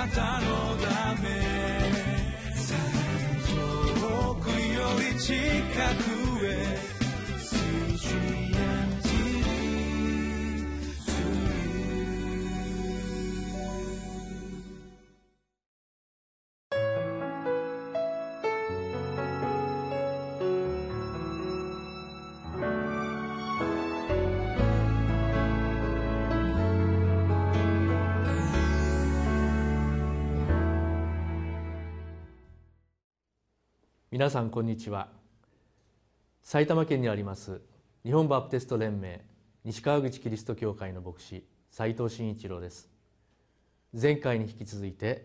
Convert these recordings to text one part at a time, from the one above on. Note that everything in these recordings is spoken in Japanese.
なたのため。遠くより近くへ。皆さんこんにちは。埼玉県にあります日本バプテスト連盟西川口キリスト教会の牧師斉藤真一郎です。前回に引き続いて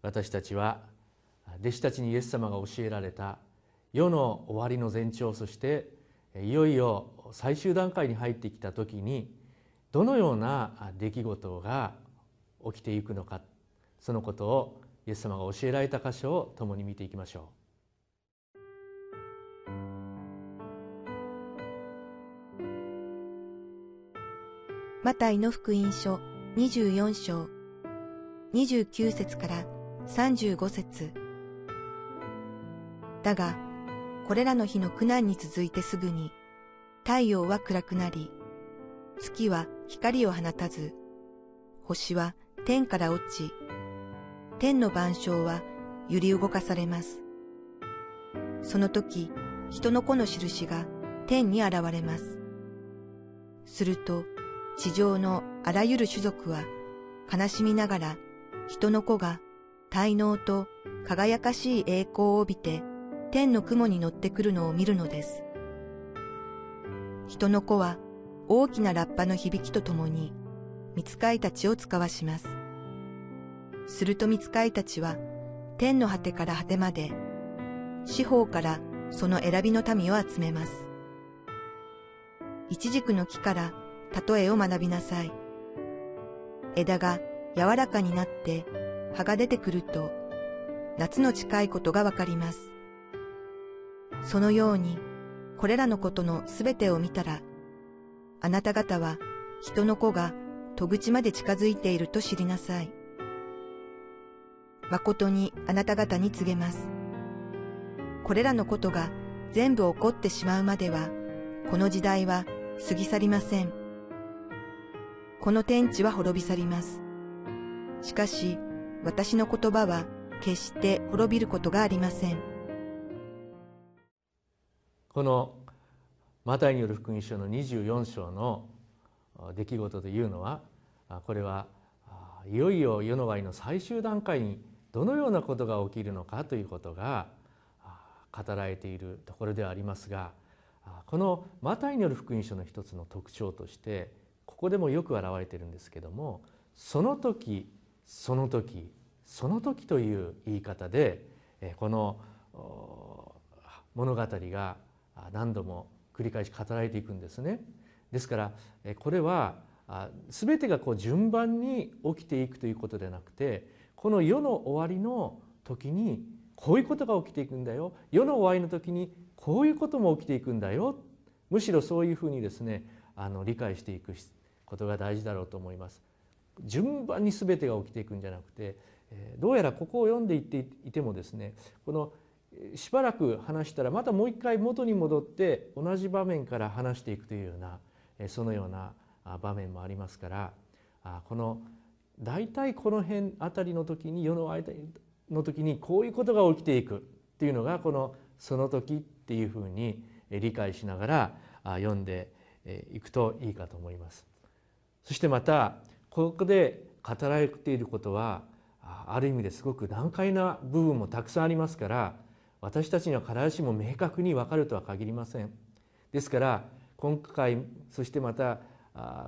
私たちは弟子たちにイエス様が教えられた世の終わりの前兆そしていよいよ最終段階に入ってきた時にどのような出来事が起きていくのかそのことをイエス様が教えられた箇所を共に見ていきましょう。マタイの福音書24章29節から35節だが、これらの日の苦難に続いてすぐに、太陽は暗くなり、月は光を放たず、星は天から落ち、天の万象は揺り動かされます。その時、人の子の印が天に現れます。すると、地上のあらゆる種族は悲しみながら人の子が滞納と輝かしい栄光を帯びて天の雲に乗ってくるのを見るのです。人の子は大きなラッパの響きとともに見つかいたちを使わします。すると見つかいたちは天の果てから果てまで四方からその選びの民を集めます。一軸の木から例えを学びなさい。枝が柔らかになって葉が出てくると夏の近いことがわかります。そのようにこれらのことのすべてを見たらあなた方は人の子が戸口まで近づいていると知りなさい。誠にあなた方に告げます。これらのことが全部起こってしまうまでは、この時代は過ぎ去りません。この天地は滅び去ります。しかし、私の言葉は決して滅びることがありません。このマタイによる福音書の24章の出来事というのはこれはいよいよ世の終わりの最終段階にどのようなことが起きるのかということが語られているところではありますがこのマタイによる福音書の一つの特徴としてここでもよく表れてるんですけどもその時その時その時という言い方でこの物語が何度も繰り返し語られていくんですね。ですからこれは全てがこう順番に起きていくということではなくてこの世の終わりの時にこういうことが起きていくんだよ世の終わりの時にこういうことも起きていくんだよむしろそういうふうにですねあの理解していくことが大事だろうと思います。順番に全てが起きていくんじゃなくてどうやらここを読んでいっていてもですねこのしばらく話したらまたもう一回元に戻って同じ場面から話していくというようなそのような場面もありますからこの大体この辺あたりの時に世の間の時にこういうことが起きていくっていうのがこの「その時」っていうふうに理解しながら読んでいくといいかと思います。そしてまたここで語られていることはある意味ですごく難解な部分もたくさんありますから私たちには必ずしも明確に分かるとは限りません。ですから今回そしてまた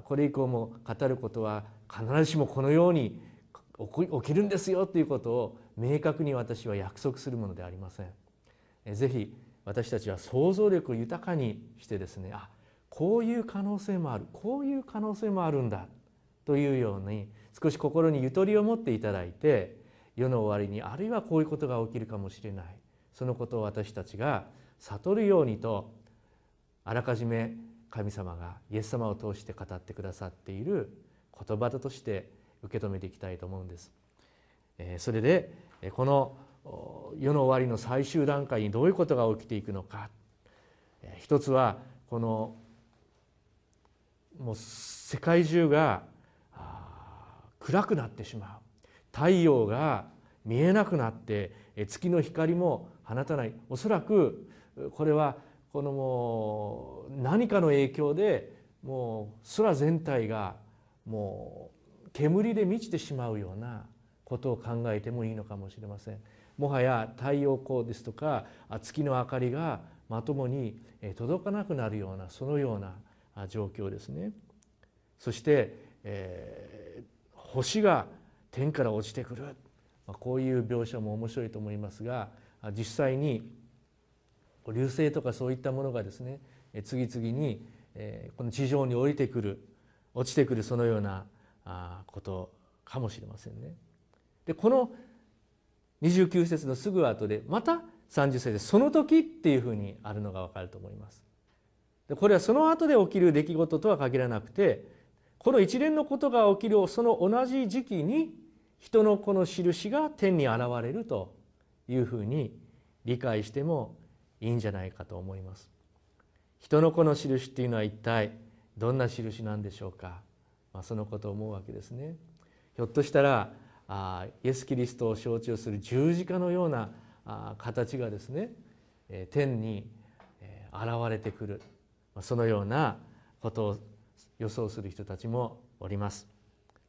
これ以降も語ることは必ずしもこのように起きるんですよということを明確に私は約束するものではありません。ぜひ私たちは想像力を豊かにしてですねあこういう可能性もあるこういう可能性もあるんだというように少し心にゆとりを持っていただいて世の終わりにあるいはこういうことが起きるかもしれないそのことを私たちが悟るようにとあらかじめ神様がイエス様を通して語ってくださっている言葉だとして受け止めていきたいと思うんです。それでこの世の終わりの最終段階にどういうことが起きていくのか一つはこのもう世界中が暗くなってしまう太陽が見えなくなって月の光も放たないおそらくこれはこのもう何かの影響でもう空全体がもう煙で満ちてしまうようなことを考えてもいいのかもしれません。もはや太陽光ですとか月の明かりがまともに届かなくなるようなそのような状況ですね。そして、えー、星が天から落ちてくるこういう描写も面白いと思いますが実際に流星とかそういったものがですね次々にこの地上に降りてくる落ちてくるそのようなことかもしれませんね。でこの29節のすぐ後でまた30節で「その時」っていうふうにあるのが分かると思います。でこれはその後で起きる出来事とは限らなくてこの一連のことが起きるその同じ時期に人の子の印が天に現れるというふうに理解してもいいんじゃないかと思います。人の子の印っていうのは一体どんな印なんでしょうか、まあ、そのことを思うわけですね。ひょっとしたらあイエス・キリストを象徴する十字架のようなあ形がですね、天に、現れてくる、そのようなことを予想する人たちもおります。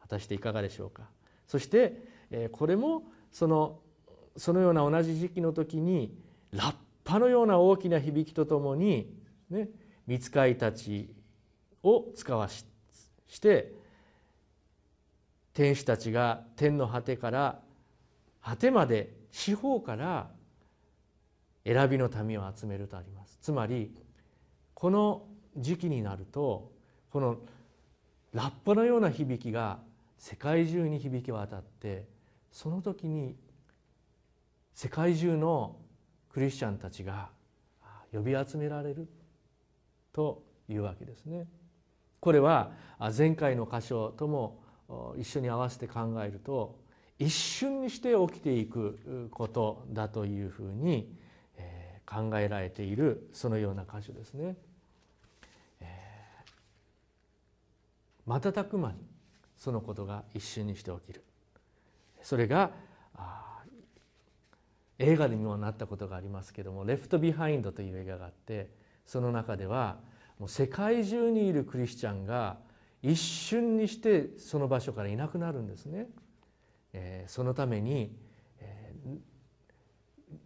果たしていかがでしょうか。そして、えこれもそのそのような同じ時期の時にラッパのような大きな響きとともに、ね、見つかいたちを使わしして天使たちが天の果てから果てまで四方から選びの民を集めるとありますつまりこの時期になるとこのラッパのような響きが世界中に響き渡ってその時に世界中のクリスチャンたちが呼び集められるというわけですね。これは前回の箇所とも一緒に合わせて考えると一瞬にして起きていくことだというふうに考えられているそのような箇所ですね。瞬く間にそのことが一瞬にして起きる。それが映画にもなったことがありますけども「レフト・ビハインド」という映画があってその中ではもう世界中にいるクリスチャンが一瞬にしてその場所からいなくなるんですね。えー、そのために、えー、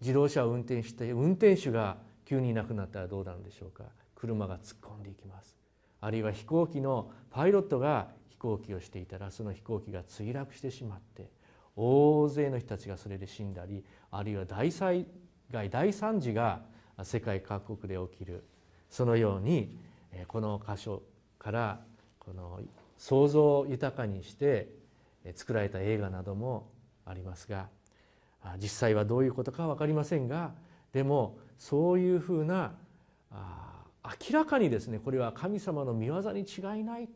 自動車を運転して運転手が急にいなくなったらどうなるんでしょうか。車が突っ込んでいきます。あるいは飛行機のパイロットが飛行機をしていたらその飛行機が墜落してしまって大勢の人たちがそれで死んだりあるいは大災害大惨事が世界各国で起きる。そのようにこの箇所からこの想像を豊かにして作られた映画などもありますが実際はどういうことか分かりませんがでもそういうふうなあ明らかにですねこれは神様の御業に違いない。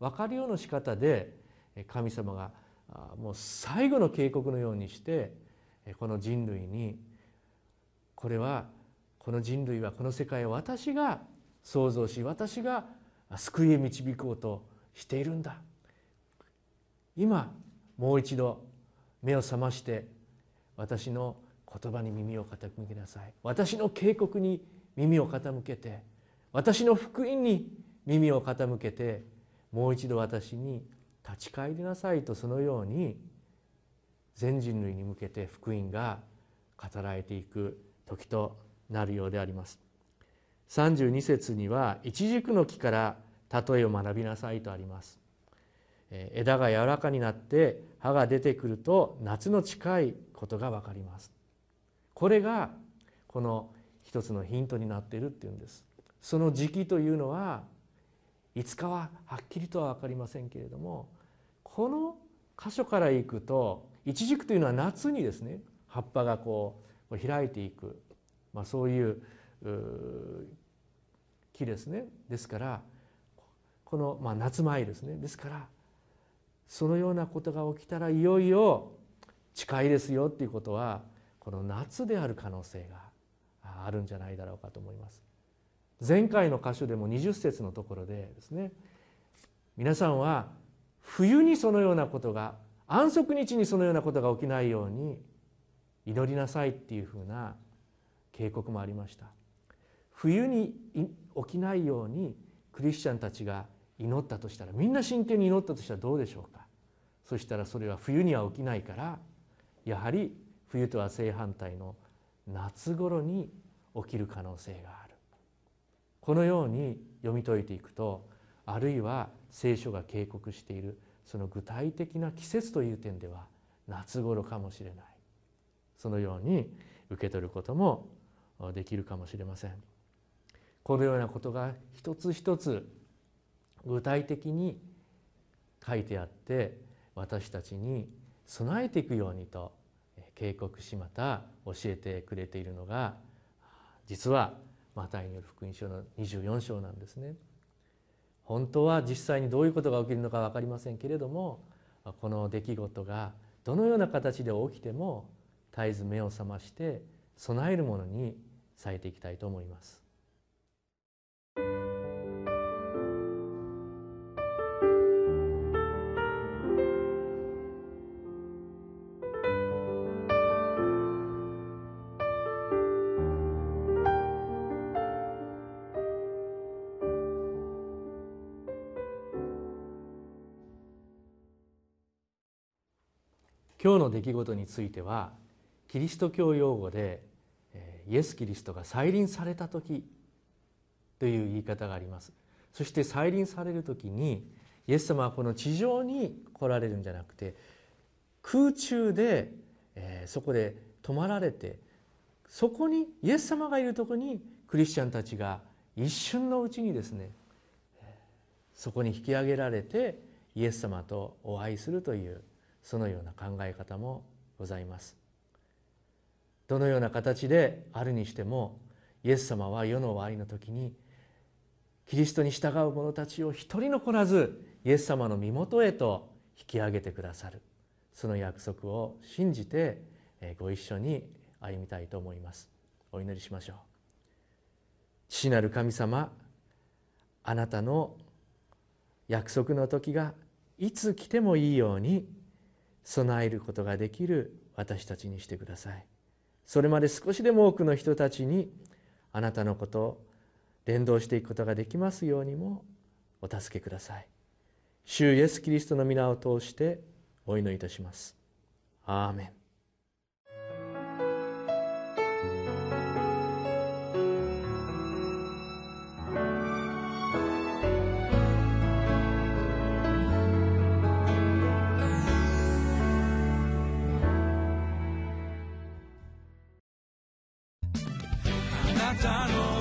分かるような仕方で神様がもう最後の警告のようにしてこの人類にこれはこの人類はこの世界を私が創造し私が救いへ導こうとしているんだ。今もう一度目を覚まして私の言葉に耳を傾けなさい。私の警告に耳を傾けて私の福音に耳を傾けてもう一度私に立ち返りなさいとそのように全人類に向けて福音が語られていく時となるようであります。32節には「一軸の木から例えを学びなさい」とあります。枝が柔らかになって葉が出てくると夏の近いことが分かります。これがこの一つのヒントになっているっていうんです。その時期というのはいつかははっきりとは分かりませんけれどもこの箇所からいくと一軸というのは夏にですね葉っぱがこう開いていく、まあ、そういう木ですね。ですからこの、まあ、夏前ですね。ですからそのようなことが起きたらいよいよ近いですよっていうことはこの夏である可能性があるんじゃないだろうかと思います。前回の箇所でも20節のところでですね皆さんは冬にそのようなことが安息日にそのようなことが起きないように祈りなさいっていうふうな警告もありました。冬に起きないようにクリスチャンたちが祈ったとしたらみんな真剣に祈ったとしたらどうでしょうか。そしたらそれは冬には起きないからやはり冬とは正反対の夏頃に起きる可能性がある。このように読み解いていくとあるいは聖書が警告しているその具体的な季節という点では夏頃かもしれない。そのように受け取ることもできるかもしれません。このようなことが一つ一つ具体的に書いてあって私たちに備えていくようにと警告しまた教えてくれているのが実はマタイによる福音書の24章なんですね。本当は実際にどういうことが起きるのか分かりませんけれどもこの出来事がどのような形で起きても絶えず目を覚まして備えるものに咲いていきたいと思います。今日の出来事についてはキリスト教用語でイエス・キリストが再臨された時という言い方があります。そして再臨される時にイエス様はこの地上に来られるんじゃなくて空中で、え、そこで泊まられてそこにイエス様がいるとこにクリスチャンたちが一瞬のうちにですねそこに引き上げられてイエス様とお会いするというそのような考え方もございます。どのような形であるにしてもイエス様は世の終わりの時にキリストに従う者たちを一人残らずイエス様の身元へと引き上げてくださる。その約束を信じてご一緒に歩みたいと思います。お祈りしましょう。父なる神様あなたの約束の時がいつ来てもいいように備えることができる私たちにしてください。それまで少しでも多くの人たちにあなたのことを伝道していくことができますようにもお助けください。主イエス・キリストの皆を通してお祈りいたします。アーメン。た